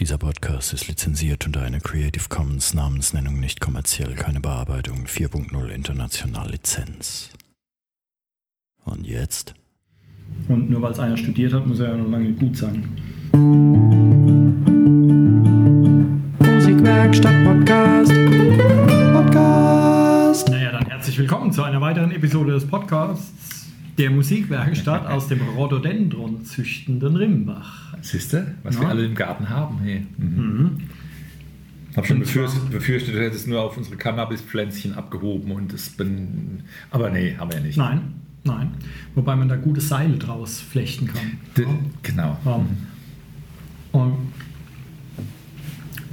Dieser Podcast ist lizenziert unter einer Creative Commons Namensnennung nicht kommerziell, keine Bearbeitung 4.0 international Lizenz. Und jetzt? Und nur weil es einer studiert hat, muss er ja noch lange gut sein. Musikwerkstatt Podcast. Podcast. Naja, dann herzlich willkommen zu einer weiteren Episode des Podcasts der Musikwerkstatt aus dem Rhododendron züchtenden Rimbach. Siehst du, was Ja. wir alle im Garten haben? Hey. Mhm. Hab schon Und zwar- befürchtet, befürchtet, du hättest nur auf unsere Cannabispflänzchen abgehoben und das bin. Aber nee, haben wir ja nicht. Nein, nein. Wobei man da gute Seile draus flechten kann. D genau. Ja. Und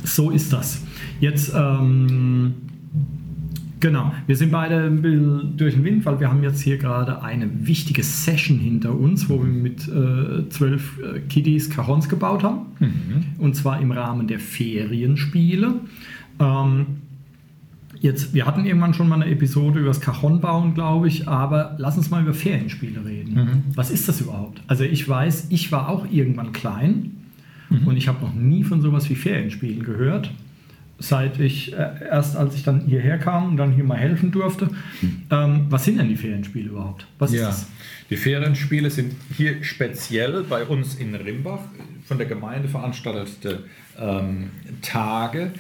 so ist das. Jetzt, ähm, genau, wir sind beide ein bisschen durch den Wind, weil wir haben jetzt hier gerade eine wichtige Session hinter uns, wo wir mit äh, zwölf äh, Kiddies Cajons gebaut haben. Und zwar im Rahmen der Ferienspiele. Ähm, Jetzt, wir hatten irgendwann schon mal eine Episode über das Cajon bauen, glaube ich, aber lass uns mal über Ferienspiele reden. Was ist das überhaupt? Also ich weiß, ich war auch irgendwann klein und ich habe noch nie von sowas wie Ferienspielen gehört. Seit ich, äh, erst als ich dann hierher kam und dann hier mal helfen durfte. Ähm, was sind denn die Ferienspiele überhaupt? Was Ja, ist das? die Ferienspiele sind hier speziell bei uns in Rimbach von der Gemeinde veranstaltete ähm, Tage.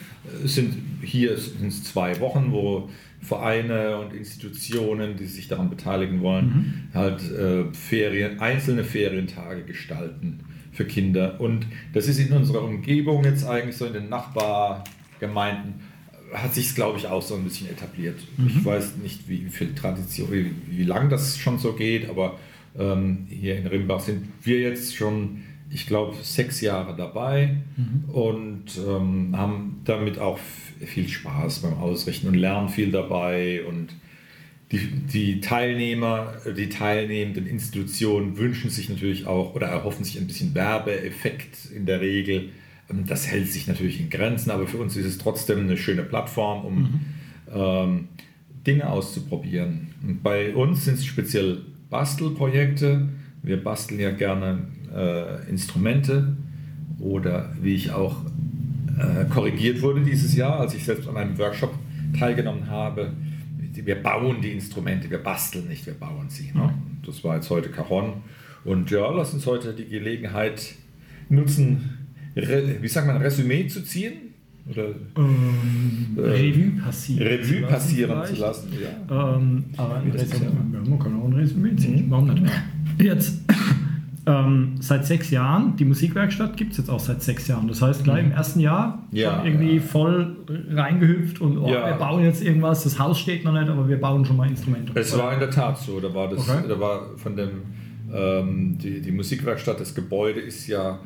Es sind hier sind zwei Wochen, wo Vereine und Institutionen, die sich daran beteiligen wollen, halt äh, Ferien, einzelne Ferientage gestalten für Kinder. Und das ist in unserer Umgebung jetzt eigentlich so in den Nachbargemeinden hat sich es, glaube ich, auch so ein bisschen etabliert. Ich weiß nicht, wie viel Tradition, wie, wie lang das schon so geht, aber ähm, hier in Rimbach sind wir jetzt schon, ich glaube, sechs Jahre dabei und ähm, haben damit auch viel Spaß beim Ausrichten und lernen viel dabei und die, die Teilnehmer, die teilnehmenden Institutionen wünschen sich natürlich auch oder erhoffen sich ein bisschen Werbeeffekt in der Regel. Ähm, Das hält sich natürlich in Grenzen, aber für uns ist es trotzdem eine schöne Plattform, um ähm, Dinge auszuprobieren. Und bei uns sind es speziell Bastelprojekte. Wir basteln ja gerne äh, Instrumente oder wie ich auch äh, korrigiert wurde dieses Jahr, als ich selbst an einem Workshop teilgenommen habe. Wir bauen die Instrumente, wir basteln nicht, wir bauen sie. Ne? Das war jetzt heute Caron. Und ja, lass uns heute die Gelegenheit nutzen, wie sagt man, Resümee zu ziehen oder Ähm, Äh, Revue passieren. Revue passieren zu lassen. Ja. Ähm, aber ein Resümee, ja- man kann auch ein Resümee ziehen. Mhm. Warum nicht? Jetzt, ähm, seit sechs Jahren, die Musikwerkstatt gibt es jetzt auch seit sechs Jahren. Das heißt, gleich im ersten Jahr Mhm. Ja, irgendwie ja. voll reingehüpft und oh, Ja. wir bauen jetzt irgendwas. Das Haus steht noch nicht, aber wir bauen schon mal Instrumente. Es war in der Tat so. Da war, das, Okay. da war von dem, ähm, die, die Musikwerkstatt, das Gebäude ist ja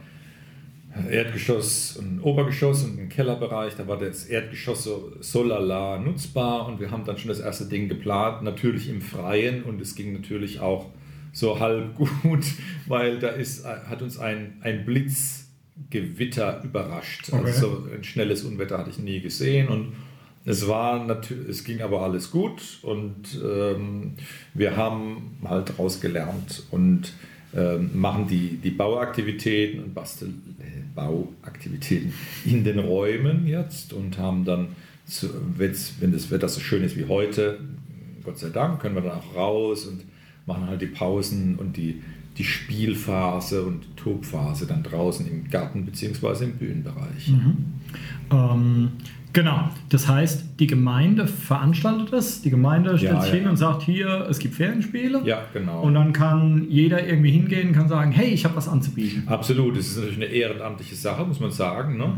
Erdgeschoss, ein Obergeschoss und ein Kellerbereich. Da war das Erdgeschoss so, so lala nutzbar und wir haben dann schon das erste Ding geplant, natürlich im Freien und es ging natürlich auch so halb gut, weil da ist, hat uns ein, ein Blitzgewitter überrascht. Okay. Also so ein schnelles Unwetter hatte ich nie gesehen und es war natürlich, es ging aber alles gut und ähm, wir haben halt daraus gelernt und ähm, machen die, die Bauaktivitäten und Bastel, äh, Bauaktivitäten in den Räumen jetzt und haben dann, zu, wenn das Wetter so schön ist wie heute, Gott sei Dank, können wir dann auch raus und machen halt die Pausen und die, die Spielphase und die Tobphase dann draußen im Garten bzw. im Bühnenbereich. Ähm, genau. Das heißt, die Gemeinde veranstaltet es. Die Gemeinde stellt Ja, sich ja. hin und sagt, hier, es gibt Ferienspiele. Ja, genau. Und dann kann jeder irgendwie hingehen, kann sagen, hey, ich habe was anzubieten. Absolut, es ist natürlich eine ehrenamtliche Sache, muss man sagen. Ne?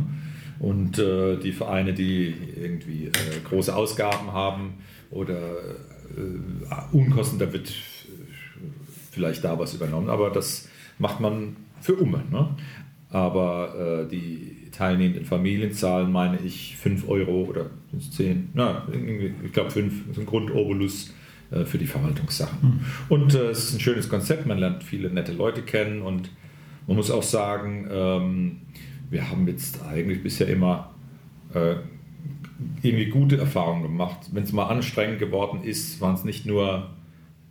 Und äh, die Vereine, die irgendwie äh, große Ausgaben haben oder äh, Unkosten, da wird äh, vielleicht da was übernommen, aber das macht man für Umme. Ne? Aber äh, die teilnehmenden Familien zahlen, meine ich, 5 Euro oder sind's 10, na, ich glaube 5, ist ein Grundobolus äh, für die Verwaltungssachen. Und äh, es ist ein schönes Konzept, man lernt viele nette Leute kennen und man muss auch sagen, ähm, wir haben jetzt eigentlich bisher immer äh, irgendwie gute Erfahrungen gemacht. Wenn es mal anstrengend geworden ist, waren es nicht nur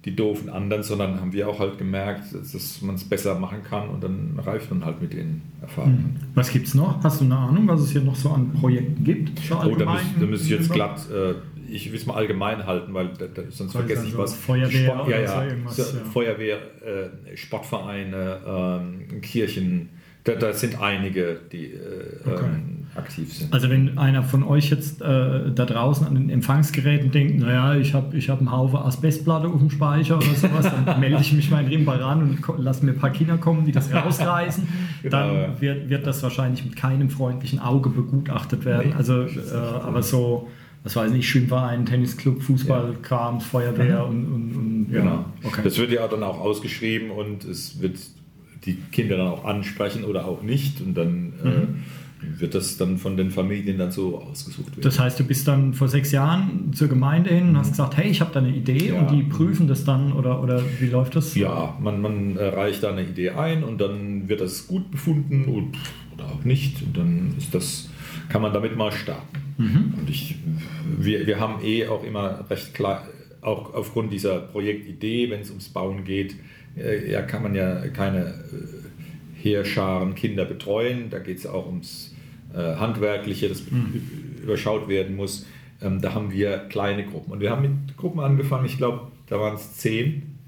die doofen anderen, sondern haben wir auch halt gemerkt, dass man es besser machen kann und dann reift man halt mit den Erfahrungen. Hm. Was gibt es noch? Hast du eine Ahnung, was es hier noch so an Projekten gibt? Oh, da müsste müsst ich jetzt glatt, äh, ich will es mal allgemein halten, weil da, da, sonst weil vergesse ich was. Feuerwehr, Sport, ja, ja, so, ja. Feuerwehr äh, Sportvereine, ähm, Kirchen, da, da, sind einige, die äh, okay. ähm, aktiv sind. Also wenn einer von euch jetzt äh, da draußen an den Empfangsgeräten denkt, naja, ich habe ich hab einen Haufen Asbestplatte auf dem Speicher oder sowas, dann melde ich mich mal in ran und lasse mir ein paar Kinder kommen, die das rausreißen. genau, dann wird, wird das wahrscheinlich mit keinem freundlichen Auge begutachtet werden. Nee, also, äh, aber so was weiß ich, Schwimmverein, Tennisclub, Fußball, ja. Feuerwehr mhm. und, und, und ja. Genau. Okay. Das wird ja dann auch ausgeschrieben und es wird die Kinder dann auch ansprechen oder auch nicht und dann äh, mhm. äh, wird das dann von den Familien dann so ausgesucht werden. Das heißt, du bist dann vor sechs Jahren zur Gemeinde hin und hast gesagt, hey, ich habe da eine Idee ja. und die prüfen das dann oder, oder wie läuft das? Ja, man, man reicht da eine Idee ein und dann wird das gut befunden und, oder auch nicht und dann ist das, kann man damit mal starten. Mhm. Und ich, wir, wir haben eh auch immer recht klar, auch aufgrund dieser Projektidee, wenn es ums Bauen geht, äh, ja, kann man ja keine äh, Heerscharen Kinder betreuen. Da geht es auch ums äh, Handwerkliche, das mhm. überschaut werden muss. Ähm, da haben wir kleine Gruppen. Und wir haben mit Gruppen angefangen, ich glaube, da waren es zehn.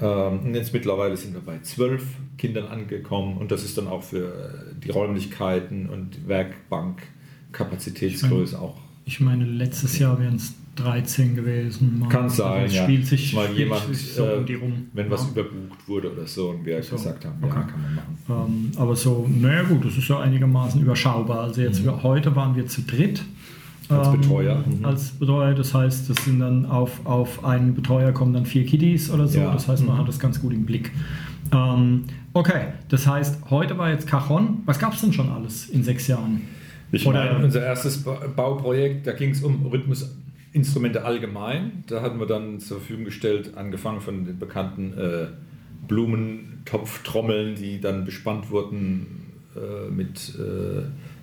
Ähm, und jetzt mittlerweile sind wir bei zwölf Kindern angekommen. Und das ist dann auch für die Räumlichkeiten und Werkbank-Kapazitätsgröße auch. Ich meine, letztes Jahr wären es 13 gewesen. Kann sein, also ja. Spielt sich, mal jemand, so um die rum. wenn ja. was überbucht wurde oder so und wir so. gesagt haben, okay. ja, kann man machen. Ähm, aber so, naja gut, das ist ja einigermaßen überschaubar. Also jetzt mhm. heute waren wir zu dritt. Als ähm, Betreuer. Mhm. Als Betreuer, das heißt, das sind dann auf, auf einen Betreuer kommen dann vier Kiddies oder so. Ja. Das heißt, man mhm. hat das ganz gut im Blick. Ähm, okay, das heißt, heute war jetzt Cajon. Was gab es denn schon alles in sechs Jahren? Ich meine, unser erstes Bauprojekt, da ging es um Rhythmus Instrumente allgemein. Da hatten wir dann zur Verfügung gestellt, angefangen von den bekannten äh, Blumentopftrommeln, die dann bespannt wurden äh, mit äh,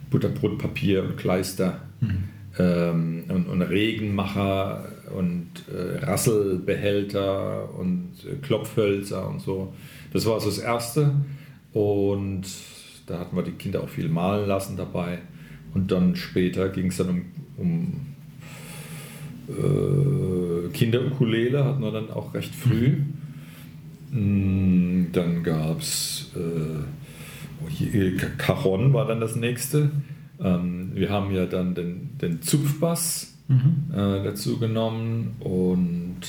Butterbrotpapier und Kleister mhm. ähm, und, und, Regenmacher und äh, Rasselbehälter und äh, Klopfhölzer und so. Das war so das Erste. Und da hatten wir die Kinder auch viel malen lassen dabei. Und dann später ging es dann um, um äh, Kinderukulele hatten wir dann auch recht früh. Mm, dann gab es äh, Cajon war dann das nächste. Ähm, wir haben ja dann den, den Zupfbass mhm. äh, dazu genommen und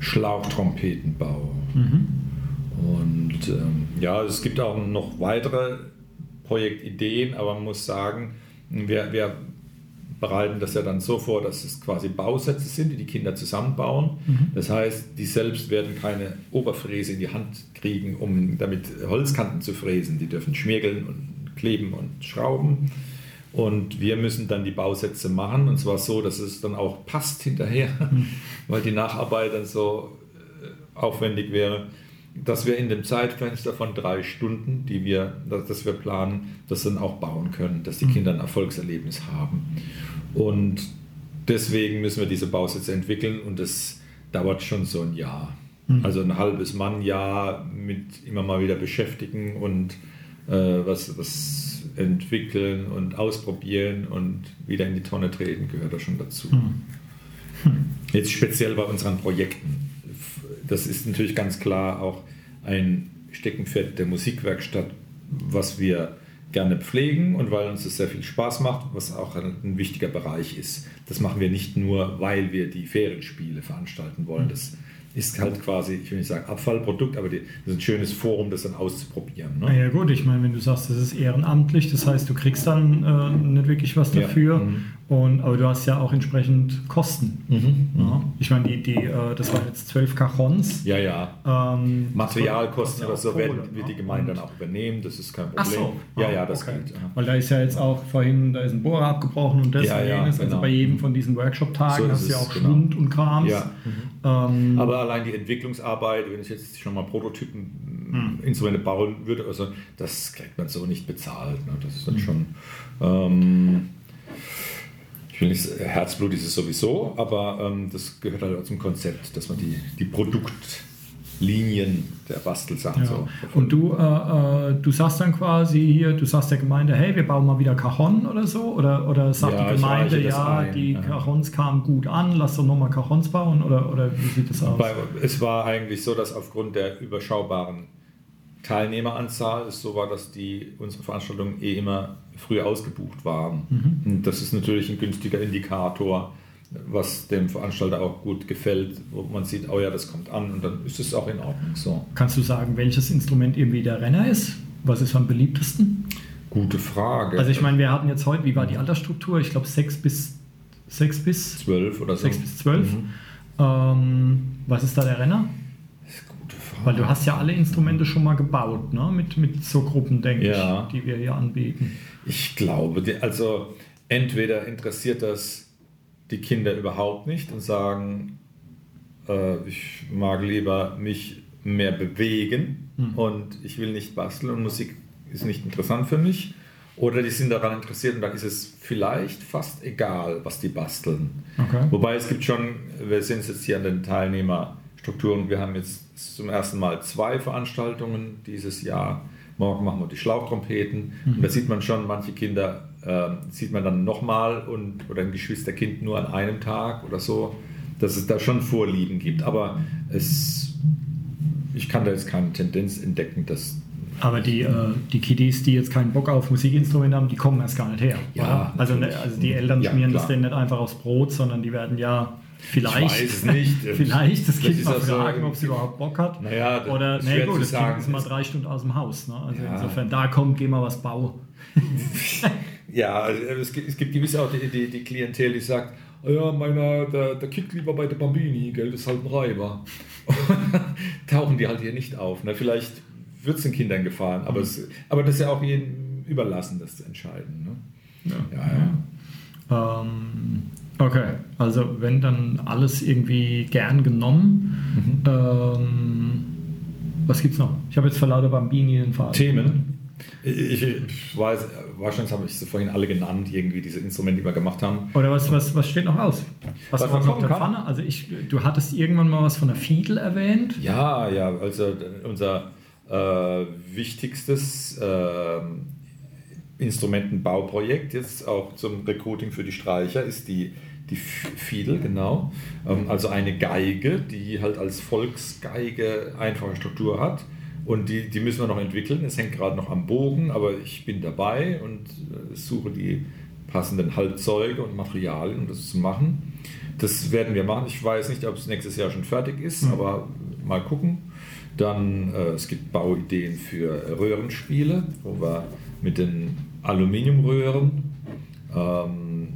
Schlauchtrompetenbau. Mhm. Und ähm, ja, es gibt auch noch weitere Projektideen, aber man muss sagen, wir, wir bereiten das ja dann so vor, dass es quasi Bausätze sind, die die Kinder zusammenbauen. Mhm. Das heißt, die selbst werden keine Oberfräse in die Hand kriegen, um damit Holzkanten zu fräsen. Die dürfen schmirgeln und kleben und schrauben. Und wir müssen dann die Bausätze machen und zwar so, dass es dann auch passt hinterher, mhm. weil die Nacharbeit dann so äh, aufwendig wäre dass wir in dem Zeitfenster von drei Stunden, die wir, dass wir planen, das dann auch bauen können, dass die mhm. Kinder ein Erfolgserlebnis haben. Und deswegen müssen wir diese Bausätze entwickeln und das dauert schon so ein Jahr. Mhm. Also ein halbes Mannjahr mit immer mal wieder beschäftigen und äh, was, was entwickeln und ausprobieren und wieder in die Tonne treten gehört da schon dazu. Mhm. Jetzt speziell bei unseren Projekten das ist natürlich ganz klar auch ein Steckenpferd der Musikwerkstatt, was wir gerne pflegen und weil uns das sehr viel Spaß macht, was auch ein, wichtiger Bereich ist. Das machen wir nicht nur, weil wir die Ferienspiele veranstalten wollen. Das ist halt quasi, ich will nicht sagen Abfallprodukt, aber die, das ist ein schönes Forum, das dann auszuprobieren. Ne? Ja gut, ich meine, wenn du sagst, das ist ehrenamtlich, das heißt, du kriegst dann äh, nicht wirklich was dafür. Ja. Mhm. Und, aber du hast ja auch entsprechend Kosten. Mhm. Ja. Ich meine, die, die, äh, das waren jetzt zwölf Cajons. Ja, ja. Ähm, Materialkosten oder so werden wir die Gemeinde dann auch übernehmen, das ist kein Problem. Ach so. Ja, ja, das okay. geht. Ja. Weil da ist ja jetzt auch vorhin, da ist ein Bohrer abgebrochen und das ja, jenes. Also genau. Also bei jedem von diesen Workshop-Tagen so hast du ja auch genau. Schwund und Krams. Ja. Mhm. Ähm, aber allein die Entwicklungsarbeit, wenn ich jetzt schon mal Prototypen mhm. Instrumente bauen würde, also das kriegt man so nicht bezahlt. Ne? Das ist dann mhm. schon. Ähm, ich will nicht, Herzblut ist es sowieso, aber ähm, das gehört halt auch zum Konzept, dass man die, die Produktlinien der Bastelsachen Ja. so Und du, äh, äh, du sagst dann quasi hier, du sagst der Gemeinde, hey, wir bauen mal wieder Cajon oder so? Oder, oder sagt Ja, die Gemeinde, ja, ein, die ja. Cajons kamen gut an, lass doch nochmal Cajons bauen? Oder, oder wie sieht das aus? Bei, es war eigentlich so, dass aufgrund der überschaubaren Teilnehmeranzahl es so war, dass die unsere Veranstaltungen eh immer früh ausgebucht waren. Mhm. Und das ist natürlich ein günstiger Indikator, was dem Veranstalter auch gut gefällt, wo man sieht, oh ja, das kommt an und dann ist es auch in Ordnung so. Kannst du sagen, welches Instrument irgendwie der Renner ist? Was ist am beliebtesten? Gute Frage. Also ich meine, wir hatten jetzt heute, wie war die Altersstruktur? Ich glaube 6 bis 6 bis zwölf oder so. 6 bis 12. Mhm. Ähm, was ist da der Renner? Gute Frage. Weil du hast ja alle Instrumente schon mal gebaut, ne? Mit, mit so Gruppen, denke Ja. ich, die wir hier anbieten. Ich glaube, also entweder interessiert das die Kinder überhaupt nicht und sagen, äh, ich mag lieber mich mehr bewegen und ich will nicht basteln und Musik ist nicht interessant für mich. Oder die sind daran interessiert und dann ist es vielleicht fast egal, was die basteln. Okay. Wobei es gibt schon, wir sind jetzt hier an den Teilnehmerstrukturen, wir haben jetzt zum ersten Mal zwei Veranstaltungen dieses Jahr. Morgen machen wir die Schlauchtrompeten. Und da sieht man schon, manche Kinder ähm, sieht man dann nochmal und oder ein Geschwisterkind nur an einem Tag oder so, dass es da schon Vorlieben gibt. Aber es, ich kann da jetzt keine Tendenz entdecken, dass Aber die, äh, die Kiddies, die jetzt keinen Bock auf Musikinstrumente haben, die kommen erst gar nicht her. Ja? Also, ne, also die Eltern Ja, schmieren das klar. denen nicht einfach aufs Brot, sondern die werden ja vielleicht, Ich weiß nicht. vielleicht das Kind mal das so fragen, ob irgendwie- überhaupt Bock hat. Naja, das Oder, nee, gut, das Kind sagen. ist mal drei Stunden aus dem Haus. Ne? Also Ja. insofern, da kommt, geh mal was bauen. Ja, also es gibt, es gibt gewiss auch die, die, die Klientel, die sagt, "Ah ja, meiner, der, der kickt lieber bei der Bambini, gell, das ist halt ein Reiber. Tauchen die halt hier nicht auf. Ne? Vielleicht wird es den Kindern gefallen, aber, es, aber das ist ja auch jedem überlassen, das zu entscheiden. Ne? Ja, ja. Ähm, okay, also wenn dann alles irgendwie gern genommen. Mhm. Ähm, was gibt's noch? Ich habe jetzt vor lauter Bambini den Faden. Themen. Ich, ich weiß, wahrscheinlich habe ich sie vorhin alle genannt, irgendwie diese Instrumente, die wir gemacht haben. Oder was, was, was steht noch aus? Was, Was noch der kann? Pfanne? Also ich, du hattest irgendwann mal was von der Fiedel erwähnt. Ja, ja, also unser äh, wichtigstes äh, Instrumentenbauprojekt jetzt auch zum Recruiting für die Streicher ist die, die Fiedel, genau. Ähm, also eine Geige, die halt als Volksgeige einfache Struktur hat. Und die, die müssen wir noch entwickeln. Es hängt gerade noch am Bogen, aber ich bin dabei und äh, suche die passenden Halbzeuge und Materialien, um das zu machen. Das werden wir machen. Ich weiß nicht, ob es nächstes Jahr schon fertig ist, aber mal gucken. Dann, äh, es gibt Bauideen für Röhrenspiele, wo wir mit den Aluminiumröhren ähm,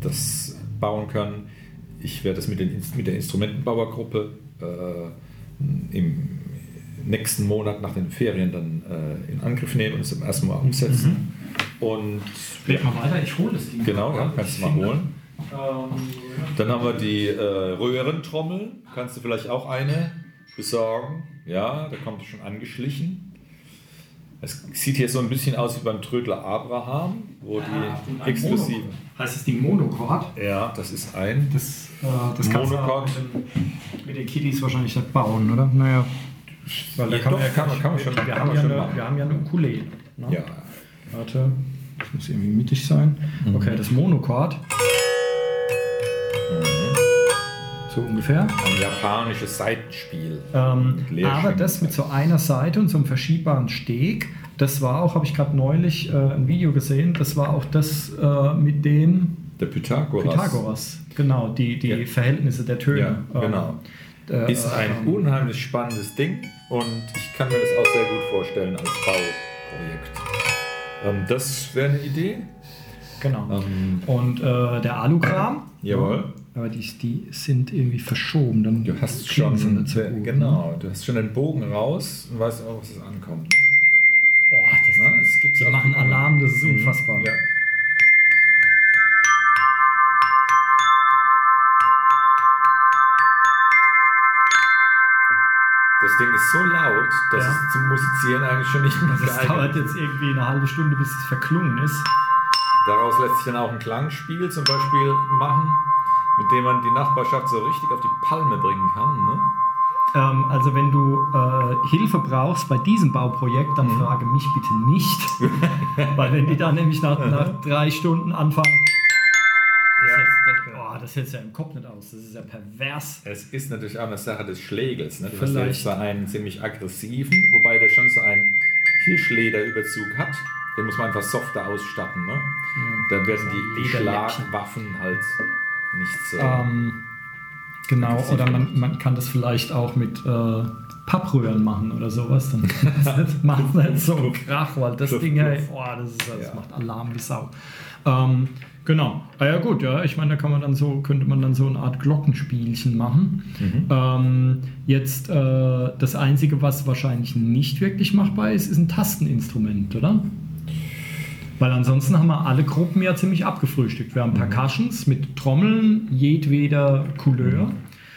das bauen können. Ich werde das mit, den, mit der Instrumentenbauergruppe äh, im nächsten Monat nach den Ferien dann äh, in Angriff nehmen und es zum ersten Mal umsetzen. Und Red mal weiter, ich hole das Ding. genau, ja, kannst du mal holen. Ähm, Dann haben wir die äh, Röhrentrommel. Kannst du vielleicht auch eine besorgen? Ja, da kommt schon angeschlichen. Es sieht hier so ein bisschen aus wie beim Trödler Abraham, wo die exklusiven. Heißt das Ding Monochord? Ja, das ist ein. Das, äh, das Monochord. mit, den, mit den Kiddies wahrscheinlich nicht bauen, oder? Naja. Weil da Ja, kann, doch, man, kann man- kann man schon- wir, kann haben man ja schon eine, machen. wir haben ja eine Ukulele. Ne? Ja. Warte, das muss irgendwie mittig sein. Mhm. Okay, das Monochord. So ungefähr. Ein japanisches Seitenspiel. Ähm, aber das mit so einer Seite und so einem verschiebbaren Steg, das war auch, habe ich gerade neulich äh, ein Video gesehen, das war auch das äh, mit dem Der Pythagoras. Pythagoras. Genau, die, die Ja. Verhältnisse der Töne. Ja, genau. äh, Ist ein ähm, unheimlich spannendes Ding und ich kann mir das auch sehr gut vorstellen als Bauprojekt. Ähm, das wäre eine Idee. Genau. Ähm, Und äh, der Alukram. Jawohl. Aber die, die sind irgendwie verschoben. Dann Du hast schon, ne? genau, du hast schon den Bogen raus und weißt auch, was es ankommt. Boah, das, Na, es gibt die machen Alarm, das ist unfassbar. Ja. Das Ding ist so laut, dass Ja. es zum Musizieren eigentlich schon nicht mehr Das geeignet dauert jetzt irgendwie eine halbe Stunde, bis es verklungen ist. Daraus lässt sich dann auch ein Klangspiel zum Beispiel machen, mit dem man die Nachbarschaft so richtig auf die Palme bringen kann. Ne? Ähm, also wenn du äh, Hilfe brauchst bei diesem Bauprojekt, dann frage mich bitte nicht. Weil wenn die dann nämlich nach, nach drei Stunden anfangen, das, Ja. hältst, das, oh, das hältst du ja im Kopf nicht aus. Das ist ja pervers. Es ist natürlich auch eine Sache des Schlägels. Ne? Du hast ja zwar einen ziemlich aggressiven, wobei der schon so einen Hirschlederüberzug hat. Den muss man einfach softer ausstatten. Ne? Dann werden die, die. Schlagwaffen halt nicht so. Ähm, genau, oder man, man kann das vielleicht auch mit äh, Pappröhren machen oder sowas. Dann macht es nicht so einen Krach, weil das Ding, hey, pluff. oh, das, ist, das Ja. macht Alarm wie Sau. Ähm, genau. Ah ja gut, ja, ich meine, da kann man dann so, könnte man dann so eine Art Glockenspielchen machen. Mhm. Ähm, jetzt äh, das Einzige, was wahrscheinlich nicht wirklich machbar ist, ist ein Tasteninstrument, oder? Weil ansonsten haben wir alle Gruppen ja ziemlich abgefrühstückt. Wir haben Percussions mit Trommeln jedweder Couleur,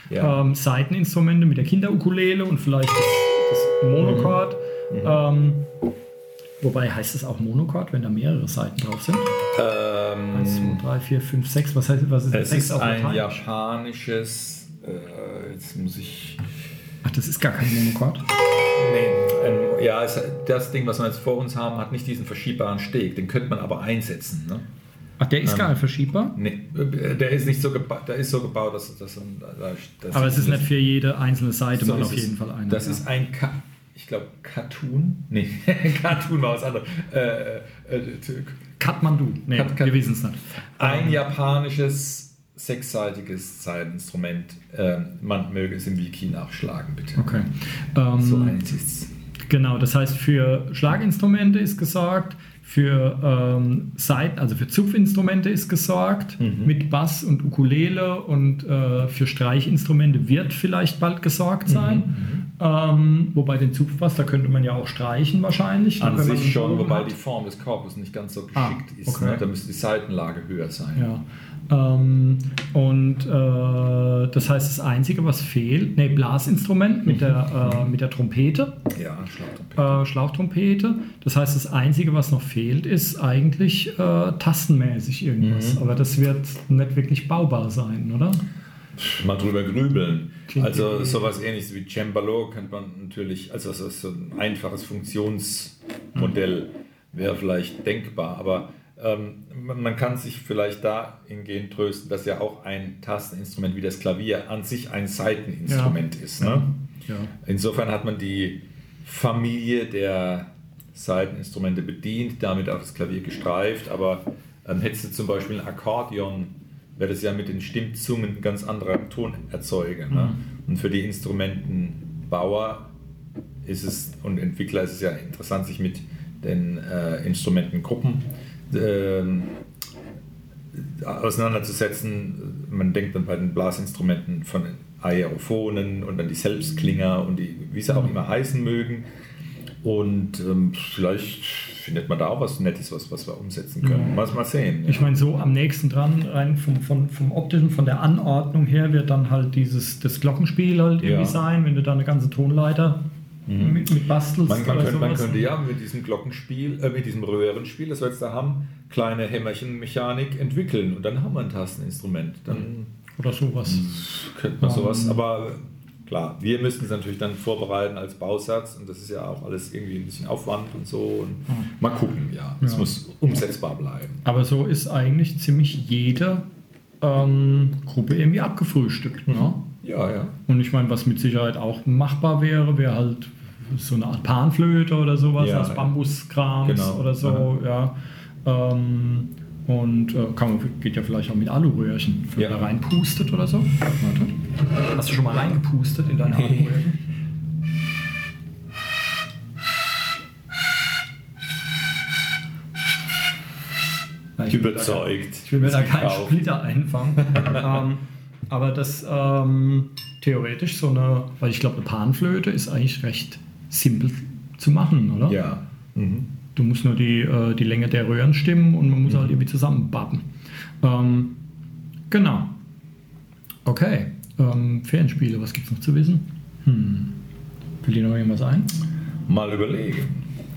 Ja. ähm, Seiteninstrumente mit der Kinderukulele und vielleicht das, das Monochord. Ähm, wobei heißt es auch Monochord, wenn da mehrere Seiten drauf sind? Ähm, 1, 2, 3, 4, 5, 6. Was heißt was ist es sechs ist ein japanisches. Äh, jetzt muss ich. Ach, das ist gar kein Monochord. Ja, es, das Ding, was wir jetzt vor uns haben, hat nicht diesen verschiebbaren Steg. Den könnte man aber einsetzen. Ne? Ach, der ist gar nicht verschiebbar. Nee, äh, der ist nicht so gebaut, der ist so gebaut, dass, dass, dass Aber es ist nicht für jede einzelne Seite so mal auf es. jeden Fall eine. Das ja. ist ein, Ka ich glaube, Cartoon. Nee, Cartoon war was anderes. Äh, äh, Kathmandu. Nee, Kat- wir wissen es nicht. ein japanisches sechsseitiges Zeitinstrument. Ähm, man möge es im Wiki nachschlagen, bitte. Okay. Ähm, So eins ist Genau, das heißt, für Schlaginstrumente ist gesorgt, für ähm, Seiten, also für Zupfinstrumente ist gesorgt, Mhm. mit Bass und Ukulele und äh, für Streichinstrumente wird vielleicht bald Mhm, gesorgt sein. Ähm, wobei den Zupfbass, da könnte man ja auch streichen wahrscheinlich. An sich schon, wobei hat. die Form des Korpus nicht ganz so geschickt Ah, ist. okay. Ne? Da müsste die Seitenlage höher sein. Ja. Ähm, und äh, das heißt, das Einzige, was fehlt, ne, Blasinstrument mit der, äh, mit der Trompete. Ja, Schlagtrompete. äh, Schlauchtrompete. Das heißt, das Einzige, was noch fehlt, ist eigentlich äh, tastenmäßig irgendwas. Mhm. Aber das wird nicht wirklich baubar sein, oder? Mal drüber grübeln. Klingt also sowas ähnliches wie Cembalo könnte man natürlich, also so so ein einfaches Funktionsmodell wäre vielleicht denkbar, aber ähm, man kann sich vielleicht dahingehend trösten, dass ja auch ein Tasteninstrument wie das Klavier an sich ein Saiteninstrument ist. Ne? Ja. Insofern hat man die Familie der Saiteninstrumente bedient, damit auch das Klavier gestreift, aber ähm, hättest du zum Beispiel ein Akkordeon, wäre das ja mit den Stimmzungen ein ganz anderer Tonerzeuger. Ne? Und für die Instrumentenbauer ist es und Entwickler ist es ja interessant, sich mit den äh, Instrumentengruppen ähm, auseinanderzusetzen. Man denkt dann bei den Blasinstrumenten von Aerophonen und dann die Selbstklinger und die, wie sie auch immer heißen mögen. Und ähm, vielleicht findet man da auch was Nettes, was, was wir umsetzen können. Mal, mal sehen. Ich meine, so am nächsten dran, rein vom, vom, vom optischen, von der Anordnung her, wird dann halt dieses das Glockenspiel halt irgendwie Ja. Mhm. sein, wenn du da eine ganze Tonleiter mit, mit bastelst. Man, man, könnte, man könnte ja mit diesem Glockenspiel, äh, mit diesem Röhrenspiel, das wir jetzt da haben, kleine Hämmerchenmechanik entwickeln und dann haben wir ein Tasteninstrument. Dann Oder sowas. könnte man sowas, aber klar, wir müssten es natürlich dann vorbereiten als Bausatz und das ist ja auch alles irgendwie ein bisschen Aufwand und so. Und Mal gucken, ja. Es Ja. muss umsetzbar bleiben. Aber so ist eigentlich ziemlich jede ähm, Gruppe irgendwie abgefrühstückt. Ne? Ja, ja. Und ich meine, was mit Sicherheit auch machbar wäre, wäre halt so eine Art Panflöte oder sowas Ja, aus. Bambuskrams Genau. oder so, ja. Ähm, und äh, kann geht ja vielleicht auch mit Aluröhrchen, wenn Ja. man da reinpustet oder so. Warte. Hast du schon mal reingepustet in deine Aluröhrchen? Ich will da- Überzeugt. ich will mir da keinen gekauft. Splitter einfangen. ähm, aber das ähm, theoretisch so eine, weil ich glaube, eine Panflöte ist eigentlich recht simpel zu machen, oder? Ja. Mhm. Du musst nur die, äh, die Länge der Röhren stimmen und man muss halt irgendwie zusammenbappen. Ähm, genau. Okay. Ähm, Ferienspiele, was gibt es noch zu wissen? Hm. Fällt dir noch irgendwas ein? Mal überlegen.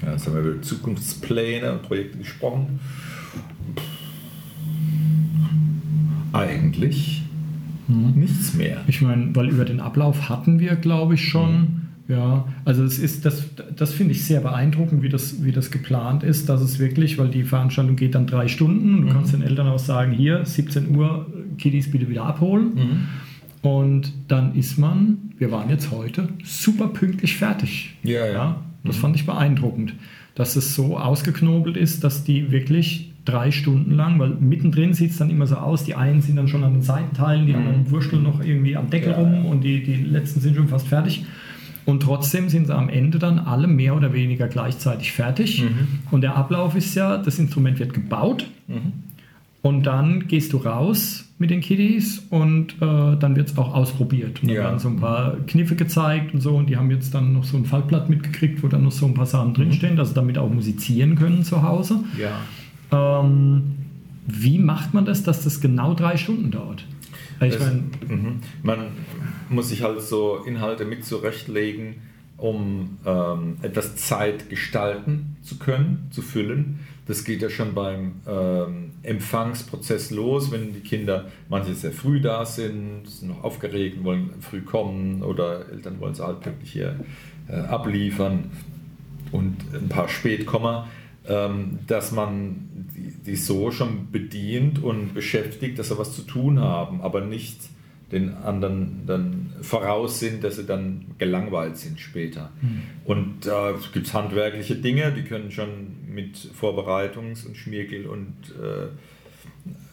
Ja, jetzt haben wir über Zukunftspläne und Projekte gesprochen. Eigentlich Mhm. nichts mehr. Ich meine, weil über den Ablauf hatten wir, glaube ich, schon. Ja, also es ist, das, das finde ich sehr beeindruckend, wie das, wie das geplant ist, dass es wirklich, weil die Veranstaltung geht dann drei Stunden, du kannst den Eltern auch sagen, hier, 17 Uhr, Kiddies bitte wieder abholen. Und dann ist man, wir waren jetzt heute, super pünktlich fertig. Ja, ja. das fand ich beeindruckend, dass es so ausgeknobelt ist, dass die wirklich drei Stunden lang, weil mittendrin sieht es dann immer so aus, die einen sind dann schon an den Seitenteilen, die anderen wursteln noch irgendwie am Deckel Ja. rum und die, die letzten sind schon fast fertig. Und trotzdem sind sie am Ende dann alle mehr oder weniger gleichzeitig fertig. Und der Ablauf ist ja, das Instrument wird gebaut und dann gehst du raus mit den Kiddies und äh, dann wird es auch ausprobiert. Und da Ja. werden so ein paar Kniffe gezeigt und so und die haben jetzt dann noch so ein Fallblatt mitgekriegt, wo dann noch so ein paar Sachen drinstehen, dass sie damit auch musizieren können zu Hause. Ja. Ähm, wie macht man das, dass das genau drei Stunden dauert? Ich Das- meine, Mhm. Man muss sich halt so Inhalte mit zurechtlegen, um ähm, etwas Zeit gestalten zu können, zu füllen. Das geht ja schon beim ähm, Empfangsprozess los, wenn die Kinder manche sehr früh da sind, sind noch aufgeregt, und wollen früh kommen oder Eltern wollen sie halt wirklich hier äh, abliefern und ein paar Spätkommer, dass man die, die so schon bedient und beschäftigt, dass sie was zu tun haben, aber nicht den anderen dann voraus sind, dass sie dann gelangweilt sind später. Und da gibt es handwerkliche Dinge, die können schon mit Vorbereitungs- und Schmiergel- und äh,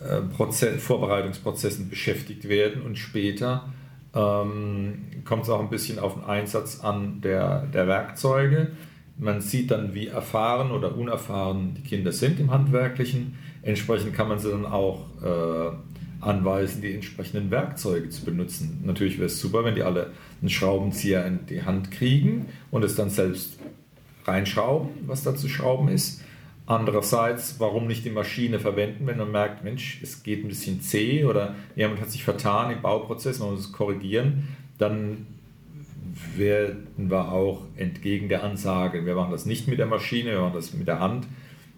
äh, Prozess, Vorbereitungsprozessen beschäftigt werden und später ähm, kommt es auch ein bisschen auf den Einsatz an der, der Werkzeuge. Man sieht dann, wie erfahren oder unerfahren die Kinder sind im Handwerklichen. Entsprechend kann man sie dann auch äh, anweisen, die entsprechenden Werkzeuge zu benutzen. Natürlich wäre es super, wenn die alle einen Schraubenzieher in die Hand kriegen und es dann selbst reinschrauben, was da zu schrauben ist. Andererseits, warum nicht die Maschine verwenden, wenn man merkt, Mensch, es geht ein bisschen zäh oder jemand hat sich vertan im Bauprozess, man muss es korrigieren, dann werden wir auch entgegen der Ansage, wir machen das nicht mit der Maschine, wir machen das mit der Hand,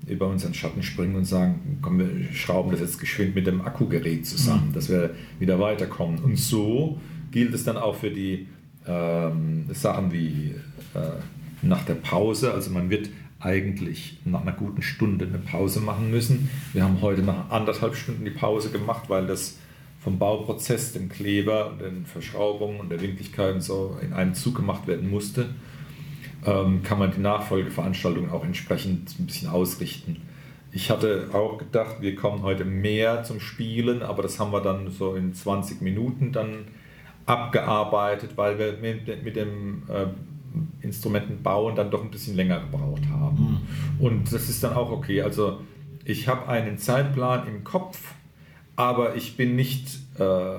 über unseren Schatten springen und sagen, komm, wir schrauben das jetzt geschwind mit dem Akkugerät zusammen, dass wir wieder weiterkommen. Und so gilt es dann auch für die ähm, Sachen wie äh, nach der Pause. Also man wird eigentlich nach einer guten Stunde eine Pause machen müssen. Wir haben heute nach anderthalb Stunden die Pause gemacht, weil das vom Bauprozess, dem Kleber, den Verschraubungen und der Winkligkeit und so in einem Zug gemacht werden musste, ähm, kann man die Nachfolgeveranstaltung auch entsprechend ein bisschen ausrichten. Ich hatte auch gedacht, wir kommen heute mehr zum Spielen, aber das haben wir dann so in 20 Minuten dann abgearbeitet, weil wir mit, dem äh, Instrumentenbauen dann doch ein bisschen länger gebraucht haben. Und das ist dann auch okay. Also ich habe einen Zeitplan im Kopf, aber ich bin nicht äh,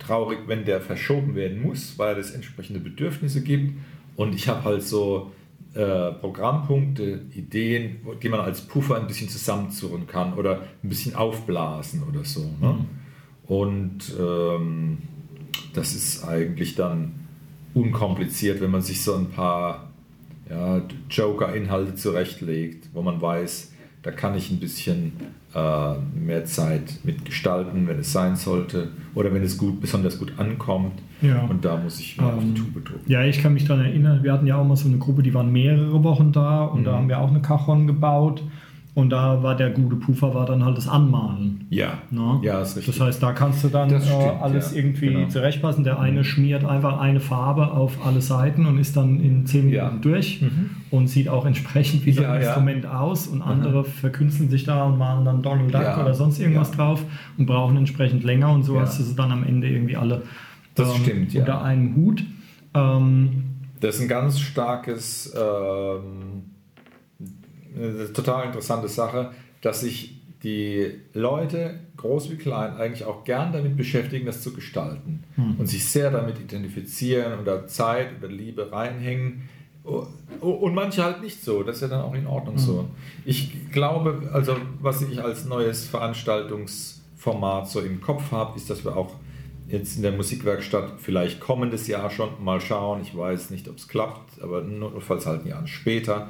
traurig, wenn der verschoben werden muss, weil es entsprechende Bedürfnisse gibt. Und ich habe halt so äh, Programmpunkte, Ideen, die man als Puffer ein bisschen zusammenzurren kann oder ein bisschen aufblasen oder so. Ne? Und ähm, das ist eigentlich dann unkompliziert, wenn man sich so ein paar ja, Joker-Inhalte zurechtlegt, wo man weiß, da kann ich ein bisschen äh, mehr Zeit mitgestalten, wenn es sein sollte oder wenn es gut, besonders gut ankommt. Ja. Und da muss ich mal auf die Ähm, Tube drücken. Ja, ich kann mich daran erinnern, wir hatten ja auch mal so eine Gruppe, die waren mehrere Wochen da und Mhm. da haben wir auch eine Cajon gebaut und da war der gute Puffer war dann halt das Anmalen. Ja, Ne? ja, ist richtig. Das heißt, da kannst du dann äh, stimmt, alles ja, irgendwie genau. zurechtpassen. Der eine schmiert einfach eine Farbe auf alle Seiten und ist dann in 10 Minuten Ja. durch Mhm. und sieht auch entsprechend wie so Ja, ein ja. Instrument aus. Und andere verkünsteln sich da und malen dann Donald Duck Ja, oder sonst irgendwas ja. drauf und brauchen entsprechend länger und so Ja. hast du sie dann am Ende irgendwie alle Das stimmt, ja. unter einem Hut. Ähm, Das ist ein ganz starkes, ähm, eine total interessante Sache, dass sich die Leute, groß wie klein, eigentlich auch gern damit beschäftigen, das zu gestalten und sich sehr damit identifizieren und da Zeit oder Liebe reinhängen. Und manche halt nicht so, das ist ja dann auch in Ordnung so. Ich glaube, also was ich als neues Veranstaltungsformat so im Kopf habe, ist, dass wir auch jetzt in der Musikwerkstatt vielleicht kommendes Jahr schon mal schauen. Ich weiß nicht, ob es klappt, aber notfalls halt ein Jahr später.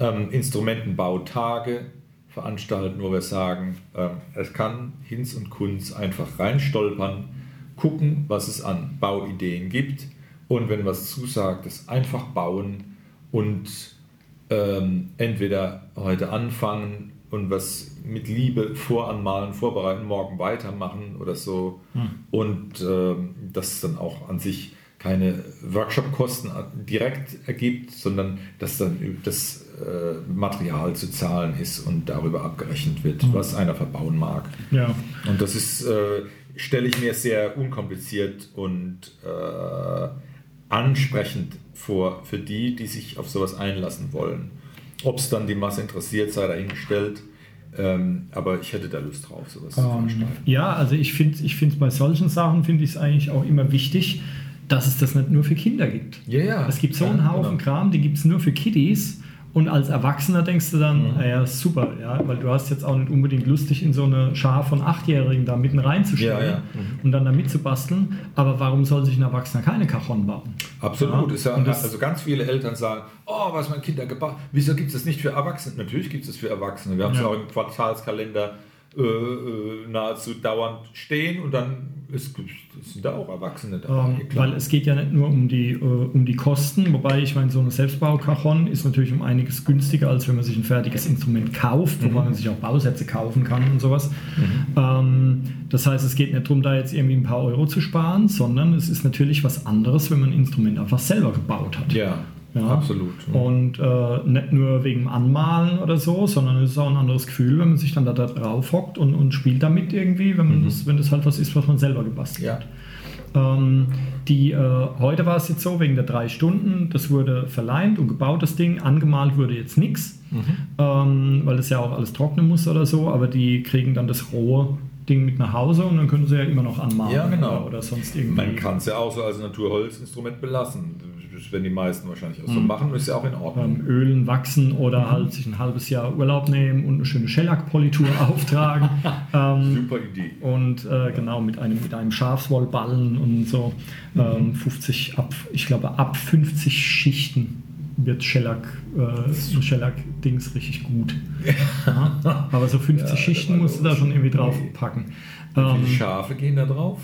Ähm, Instrumentenbautage veranstalten, wo wir sagen, ähm, es kann Hinz und Kunz einfach reinstolpern, gucken, was es an Bauideen gibt und wenn was zusagt, es einfach bauen und ähm, entweder heute anfangen und was mit Liebe voranmalen, vorbereiten, morgen weitermachen oder so hm. und ähm, das dann auch an sich keine Workshop-Kosten direkt ergibt, sondern dass dann das Material zu zahlen ist und darüber abgerechnet wird, mhm. was einer verbauen mag. Ja. Und das ist, äh, stelle ich mir sehr unkompliziert und äh, ansprechend vor für die, die sich auf sowas einlassen wollen. Ob es dann die Masse interessiert, sei dahingestellt. Ähm, aber ich hätte da Lust drauf, sowas ähm, zu veranstalten. Ja, also ich finde ich finde bei solchen Sachen finde ich es eigentlich auch immer wichtig, dass es das nicht nur für Kinder gibt. Ja, ja. Es gibt so einen Haufen genau. Kram, die gibt es nur für Kiddies. Und als Erwachsener denkst du dann, mhm. ja, super, ja, weil du hast jetzt auch nicht unbedingt lustig, in so eine Schar von Achtjährigen da mitten reinzustellen ja, ja. Mhm. und dann da mitzubasteln. Aber warum soll sich ein Erwachsener keine Cajon bauen? Absolut. Ja? Ja, also ganz viele Eltern sagen, oh, was mein Kind da gebaut Wieso gibt es das nicht für Erwachsene? Natürlich gibt es das für Erwachsene. Wir haben es auch im Quartalskalender äh, äh, nahezu dauernd stehen und dann ist, sind da auch Erwachsene da. Ähm, weil es geht ja nicht nur um die, äh, um die Kosten, wobei ich meine, so eine Selbstbaukajon ist natürlich um einiges günstiger, als wenn man sich ein fertiges Instrument kauft, mhm. wobei man sich auch Bausätze kaufen kann und sowas. Mhm. Ähm, das heißt, es geht nicht darum, da jetzt irgendwie ein paar Euro zu sparen, sondern es ist natürlich was anderes, wenn man ein Instrument einfach selber gebaut hat. Ja. Ja. Absolut. Ja. Und äh, nicht nur wegen Anmalen oder so, sondern es ist auch ein anderes Gefühl, wenn man sich dann da, drauf hockt und, und spielt damit irgendwie, wenn, man mhm. das, wenn das halt was ist, was man selber gebastelt ja. hat. Ähm, die, äh, heute war es jetzt so, wegen der drei Stunden, das wurde verleimt und gebaut, das Ding. Angemalt wurde jetzt nichts, mhm. ähm, weil es ja auch alles trocknen muss oder so, aber die kriegen dann das rohe Ding mit nach Hause und dann können sie ja immer noch anmalen ja, genau. oder, oder sonst irgendwie. Man kann es ja auch so als Naturholzinstrument belassen das werden die meisten wahrscheinlich auch so mhm. machen, ist ja auch in Ordnung. Ähm, Ölen wachsen oder mhm. halt sich ein halbes Jahr Urlaub nehmen und eine schöne Shellac-Politur auftragen. ähm, Super Idee. Und äh, genau, mit einem, mit einem Schafswollballen und so. Mhm. Ähm, 50 ab, ich glaube, ab 50 Schichten wird Shellac, äh, Shellac-Dings richtig gut. Ja. Aber so 50 ja, Schichten musst du da schon irgendwie drauf packen. Wie viele ähm, Schafe gehen da drauf?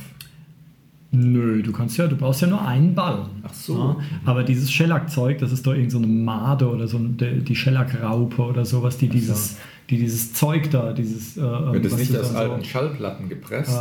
Nö, du kannst ja, du brauchst ja nur einen Ball. Ach so. Ja? Aber dieses Shellac-Zeug, das ist doch irgendeine so Made oder so die Shellac-Raupe oder sowas, die dieses, so. die dieses Zeug da, dieses. Äh, Wird das nicht aus alten so, Schallplatten gepresst?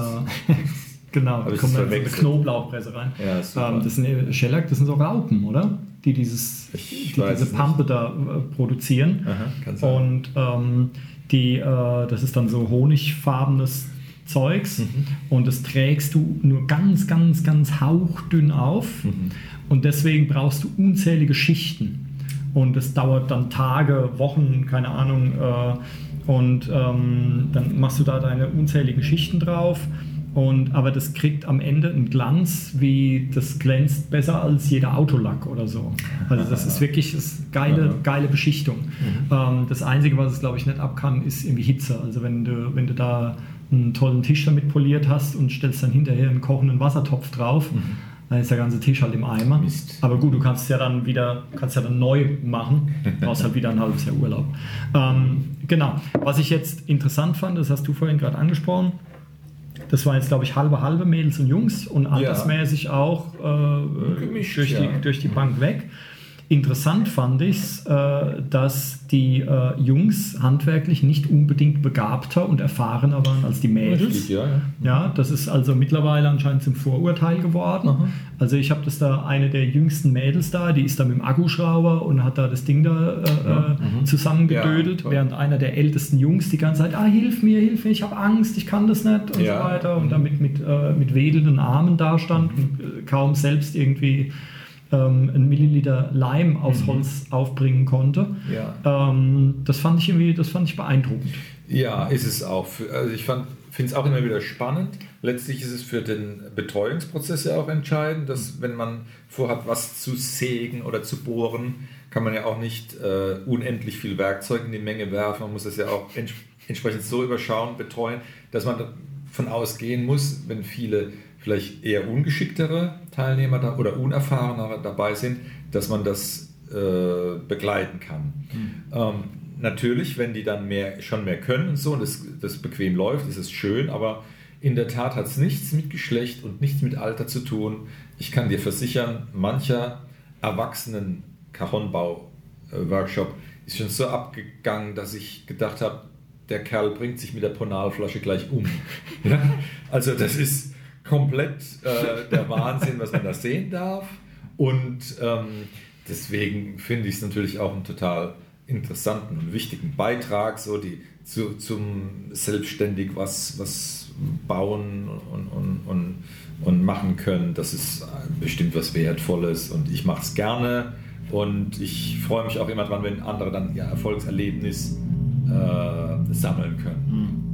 Äh, genau, da kommt dann so eine Knoblauchpresse rein. Ja, ähm, das sind Shellac, das sind so Raupen, oder? Die dieses, die diese Pampe nicht. da äh, produzieren. Aha, Und ähm, die, äh, das ist dann so honigfarbenes Zeugs mhm. und das trägst du nur ganz, ganz, ganz hauchdünn auf mhm. und deswegen brauchst du unzählige Schichten und es dauert dann Tage, Wochen, keine Ahnung äh, und ähm, dann machst du da deine unzähligen Schichten drauf und, aber das kriegt am Ende einen Glanz, wie das glänzt besser als jeder Autolack oder so. Also das ist wirklich das geile, geile Beschichtung. Mhm. Ähm, das Einzige, was es glaube ich nicht ab kann, ist irgendwie Hitze. Also wenn du, wenn du da einen tollen Tisch damit poliert hast und stellst dann hinterher einen kochenden Wassertopf drauf, mhm. dann ist der ganze Tisch halt im Eimer. Mist. Aber gut, du kannst ja dann wieder, kannst ja dann neu machen, brauchst halt wieder ein halbes Jahr Urlaub. Ähm, genau. Was ich jetzt interessant fand, das hast du vorhin gerade angesprochen, das war jetzt, glaube ich, halbe halbe Mädels und Jungs und altersmäßig auch äh, durch, die, durch die Bank weg. Interessant fand ich es, äh, dass die äh, Jungs handwerklich nicht unbedingt begabter und erfahrener waren als die Mädels. Richtig, ja, ja. ja, das ist also mittlerweile anscheinend zum Vorurteil geworden. Aha. Also ich habe das da eine der jüngsten Mädels da, die ist da mit dem Akkuschrauber und hat da das Ding da äh, ja, mhm. zusammengedödelt, ja, während einer der ältesten Jungs die ganze Zeit, ah, hilf mir, hilf mir, ich habe Angst, ich kann das nicht und so weiter und damit mit, äh, mit wedelnden Armen dastand und äh, kaum selbst irgendwie ähm, ein Milliliter Leim aufs mhm. Holz aufbringen konnte. Ja. Ähm, das fand ich irgendwie, das fand ich beeindruckend. Ja, ist es auch. Also ich finde es auch immer wieder spannend. Letztlich ist es für den Betreuungsprozess ja auch entscheidend, dass wenn man vorhat, was zu sägen oder zu bohren, kann man ja auch nicht äh, unendlich viel Werkzeug in die Menge werfen. Man muss das ja auch ents entsprechend so überschauen, betreuen, dass man davon ausgehen muss, wenn viele vielleicht eher ungeschicktere Teilnehmer da, oder unerfahrenere dabei sind, dass man das äh, begleiten kann. Mhm. Ähm, natürlich, wenn die dann mehr, schon mehr können und so und das, das bequem läuft, ist es schön, aber in der Tat hat es nichts mit Geschlecht und nichts mit Alter zu tun. Ich kann dir versichern, mancher erwachsenen Cajonbau-Workshop ist schon so abgegangen, dass ich gedacht habe, der Kerl bringt sich mit der Ponalflasche gleich um. ja? Also das ist komplett äh, der Wahnsinn, was man da sehen darf. Und ähm, deswegen finde ich es natürlich auch einen total interessanten und wichtigen Beitrag, so die zu, zum selbstständig was, was bauen und, und, und, und machen können. Das ist bestimmt was Wertvolles und ich mache es gerne und ich freue mich auch immer dran, wenn andere dann ihr Erfolgserlebnis äh, sammeln können.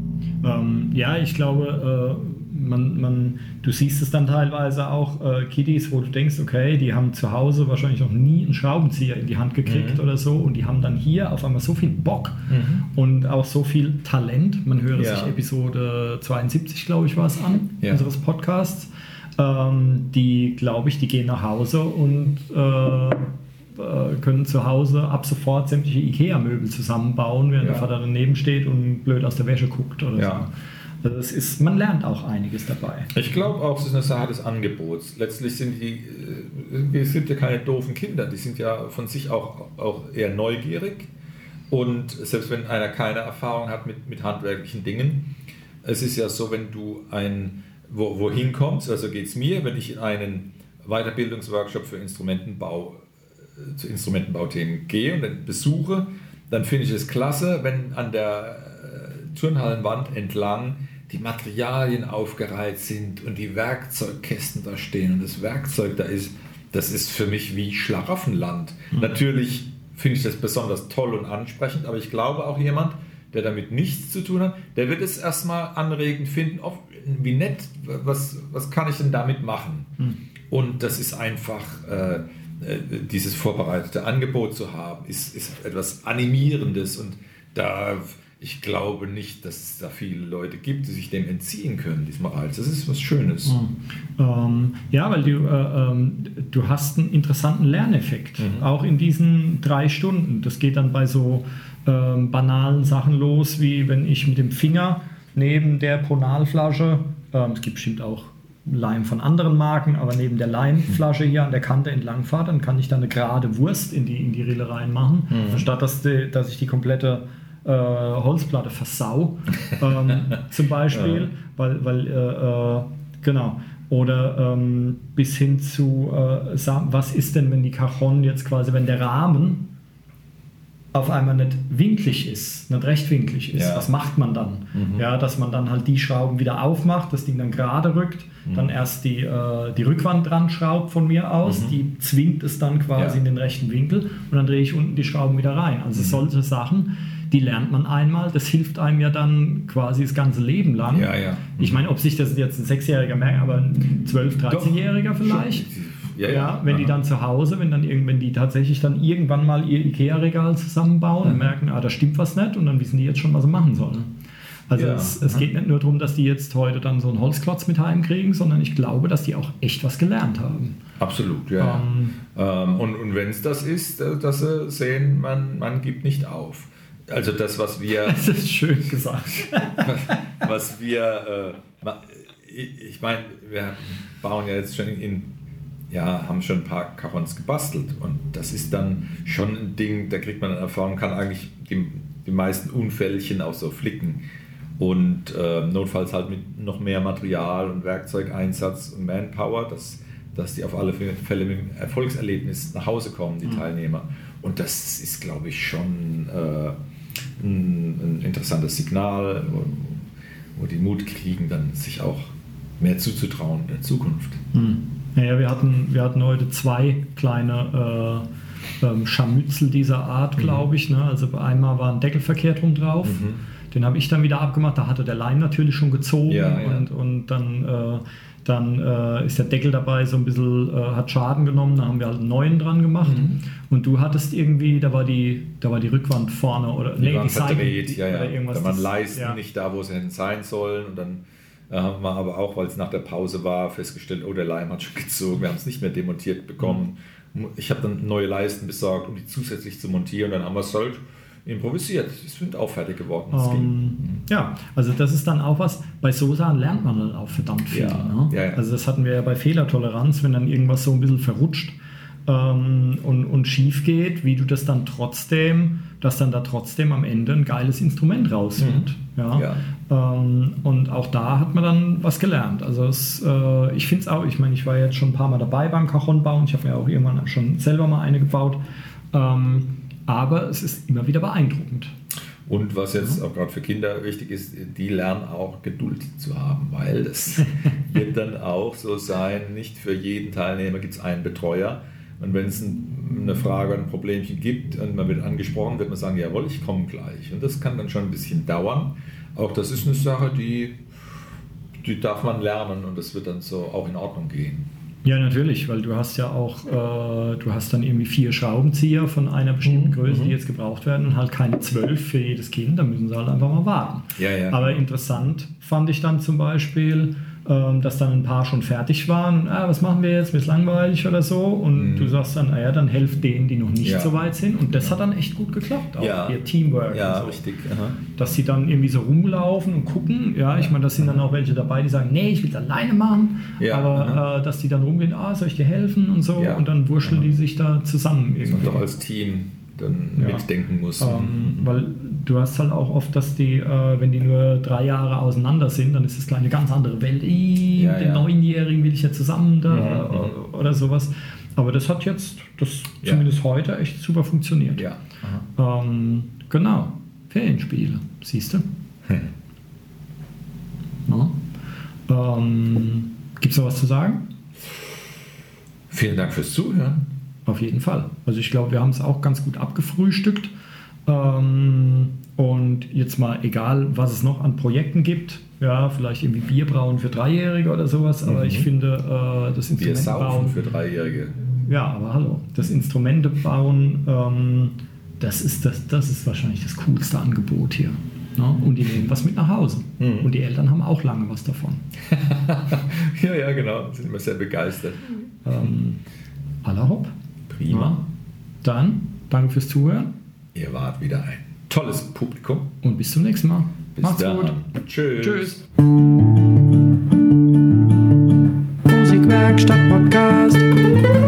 Mhm. Ähm, ja, ich glaube, äh man, man, du siehst es dann teilweise auch äh, Kiddies, wo du denkst, okay, die haben zu Hause wahrscheinlich noch nie einen Schraubenzieher in die Hand gekriegt mhm. oder so und die haben dann hier auf einmal so viel Bock mhm. und auch so viel Talent. Man höre ja. sich Episode 72, glaube ich, war es an, ja. unseres Podcasts. Ähm, die, glaube ich, die gehen nach Hause und äh, äh, können zu Hause ab sofort sämtliche IKEA-Möbel zusammenbauen, während ja. der Vater daneben steht und blöd aus der Wäsche guckt oder so. Also es ist, man lernt auch einiges dabei. Ich glaube auch, es ist eine Sache des Angebots. Letztlich sind die, äh, es sind ja keine doofen Kinder, die sind ja von sich auch, auch eher neugierig. Und selbst wenn einer keine Erfahrung hat mit, mit handwerklichen Dingen, es ist ja so, wenn du ein, wo, wohin kommst, also geht es mir, wenn ich in einen Weiterbildungsworkshop für Instrumentenbau, äh, zu Instrumentenbauthemen gehe und den besuche, dann finde ich es klasse, wenn an der äh, Turnhallenwand entlang die Materialien aufgereiht sind und die Werkzeugkästen da stehen und das Werkzeug da ist, das ist für mich wie Schlaraffenland. Mhm. Natürlich finde ich das besonders toll und ansprechend, aber ich glaube auch jemand, der damit nichts zu tun hat, der wird es erstmal anregend finden, oh, wie nett, was, was kann ich denn damit machen? Mhm. Und das ist einfach, äh, äh dieses vorbereitete Angebot zu haben, ist, ist etwas Animierendes und da ich glaube nicht, dass es da viele Leute gibt, die sich dem entziehen können, diesem Reiz. Das ist was Schönes. Mhm. Ähm, ja, weil du, äh, ähm, du hast einen interessanten Lerneffekt, mhm. auch in diesen drei Stunden. Das geht dann bei so ähm, banalen Sachen los, wie wenn ich mit dem Finger neben der Pronalflasche, ähm, es gibt bestimmt auch Leim von anderen Marken, aber neben der Leimflasche hier an der Kante entlang fahre, dann kann ich da eine gerade Wurst in die, in die Rille reinmachen, mhm. anstatt dass, die, dass ich die komplette äh, Holzplatte versau, ähm, zum Beispiel, ja. weil, weil äh, äh, genau. Oder ähm, bis hin zu, äh, was ist denn, wenn die Cajon jetzt quasi, wenn der Rahmen auf einmal nicht winklig ist, nicht rechtwinklig ist, ja. was macht man dann? Mhm. Ja, dass man dann halt die Schrauben wieder aufmacht, das Ding dann gerade rückt, mhm. dann erst die, äh, die Rückwand dran schraubt von mir aus, mhm. die zwingt es dann quasi ja. in den rechten Winkel und dann drehe ich unten die Schrauben wieder rein. Also mhm. solche Sachen, die lernt man einmal. Das hilft einem ja dann quasi das ganze Leben lang. Ja. Ich meine, ob sich das jetzt ein Sechsjähriger merkt, aber ein 12-, 13-Jähriger vielleicht. Ja, ja, ja, wenn Aha. die dann zu Hause, wenn dann wenn die tatsächlich dann irgendwann mal ihr Ikea-Regal zusammenbauen mhm. und merken, ah, da stimmt was nicht und dann wissen die jetzt schon, was sie machen sollen. Also ja. es, es, geht nicht nur darum, dass die jetzt heute dann so einen Holzklotz mit heimkriegen, sondern ich glaube, dass die auch echt was gelernt haben. Absolut, ja. Ähm, ähm, und und wenn es das ist, äh, dass sie sehen, man, man gibt nicht auf. Also das, was wir. Das ist schön gesagt. was wir. Äh, ich meine, wir bauen ja jetzt schon in. Ja, haben schon ein paar Karons gebastelt und das ist dann schon ein Ding, da kriegt man Erfahrung, kann eigentlich die, die meisten Unfällchen auch so flicken und äh, notfalls halt mit noch mehr Material und Werkzeugeinsatz und Manpower, dass, dass die auf alle Fälle mit einem Erfolgserlebnis nach Hause kommen, die mhm. Teilnehmer. Und das ist, glaube ich, schon äh, ein, ein interessantes Signal, wo, wo, die Mut kriegen, dann sich auch mehr zuzutrauen in der Zukunft. Hm. Naja, wir hatten, wir hatten heute zwei kleine äh, ähm, Scharmützel dieser Art, glaube mhm. ich. Ne? Also einmal war ein Deckel verkehrt rum drauf. Mhm. Den habe ich dann wieder abgemacht. Da hatte der Leim natürlich schon gezogen ja, ja. Und, und dann äh, dann äh, ist der Deckel dabei so ein bisschen, äh, hat Schaden genommen, da haben wir halt einen neuen dran gemacht. Mhm. Und du hattest irgendwie, da war die, da war die Rückwand vorne oder die nee, die Seiten, ja, ja. Oder irgendwas. Da waren Leisten ja. nicht da, wo sie hätten sein sollen. Und dann äh, haben wir aber auch, weil es nach der Pause war, festgestellt, oh, der Leim hat schon gezogen, wir haben es nicht mehr demontiert bekommen. Mhm. Ich habe dann neue Leisten besorgt, um die zusätzlich zu montieren. Und dann haben wir es halt improvisiert. Die sind auch fertig geworden. Das ging. Ähm, ja, also das ist dann auch was, bei so Sachen lernt man dann auch verdammt viel. Ja, ne? ja, ja. Also das hatten wir ja bei Fehlertoleranz, wenn dann irgendwas so ein bisschen verrutscht ähm, und, und schief geht, wie du das dann trotzdem, dass dann da trotzdem am Ende ein geiles Instrument raus wird. Ja. Ja. Ähm, und auch da hat man dann was gelernt. Also es, äh, ich finde es auch, ich meine, ich war jetzt schon ein paar Mal dabei beim Cajon bauen, ich habe mir auch irgendwann schon selber mal eine gebaut. Ähm, aber es ist immer wieder beeindruckend. Und was jetzt auch gerade für Kinder wichtig ist, die lernen auch Geduld zu haben, weil das wird dann auch so sein, nicht für jeden Teilnehmer gibt es einen Betreuer. Und wenn es ein, eine Frage, ein Problemchen gibt und man wird angesprochen, wird man sagen, jawohl, ich komme gleich. Und das kann dann schon ein bisschen dauern. Auch das ist eine Sache, die, die darf man lernen und das wird dann so auch in Ordnung gehen. Ja, natürlich, weil du hast ja auch, äh, du hast dann irgendwie vier Schraubenzieher von einer bestimmten Mhm, Größe, die jetzt gebraucht werden und halt keine zwölf für jedes Kind, da müssen sie halt einfach mal warten. Ja, ja. Aber interessant fand ich dann zum Beispiel, ähm, dass dann ein paar schon fertig waren und ah, was machen wir jetzt, mir ist langweilig oder so und du sagst dann, naja, dann helft denen, die noch nicht Mhm. Ja. so weit sind und das hat dann echt gut geklappt, auch Ja. ihr Teamwork Ja, und so. richtig. Aha. dass sie dann irgendwie so rumlaufen und gucken. Ja, ich meine, da sind dann auch welche dabei, die sagen, nee, ich will es alleine machen. Ja, aber äh, dass die dann rumgehen, ah, soll ich dir helfen und so. Ja. Und dann wurschteln die sich da zusammen Und irgendwie. auch als Team dann Ja. mitdenken muss. Ähm, weil du hast halt auch oft, dass die, äh, wenn die nur drei Jahre auseinander sind, dann ist das gleich eine ganz andere Welt. Ih, Ja, den ja. Neunjährigen will ich ja zusammen da Mhm, äh, oder sowas. Aber das hat jetzt, das Ja. zumindest heute, echt super funktioniert. ja. Ähm, genau, Ferienspiele, siehst du? Hm. Ja. Ähm, Gibt es noch was zu sagen? Vielen Dank fürs Zuhören. Auf jeden Fall. Also ich glaube, wir haben es auch ganz gut abgefrühstückt. Ähm, und jetzt mal egal, was es noch an Projekten gibt, ja, vielleicht irgendwie Bier brauen für Dreijährige oder sowas, aber ich finde, äh, das Wir Instrument saufen bauen, für Dreijährige. ja, aber hallo, das Instrumente bauen, ähm, das, ist das, das ist wahrscheinlich das coolste Angebot hier. Ne? Und die nehmen was mit nach Hause. Mhm. Und die Eltern haben auch lange was davon. ja, ja, genau. Sind immer sehr begeistert. Ähm, aller hopp. Prima. Ja. Dann danke fürs Zuhören Ihr wart wieder ein tolles Publikum. und bis zum nächsten Mal. Bis Macht's dann. gut. Tschüss. Tschüss. Musikwerkstatt Podcast.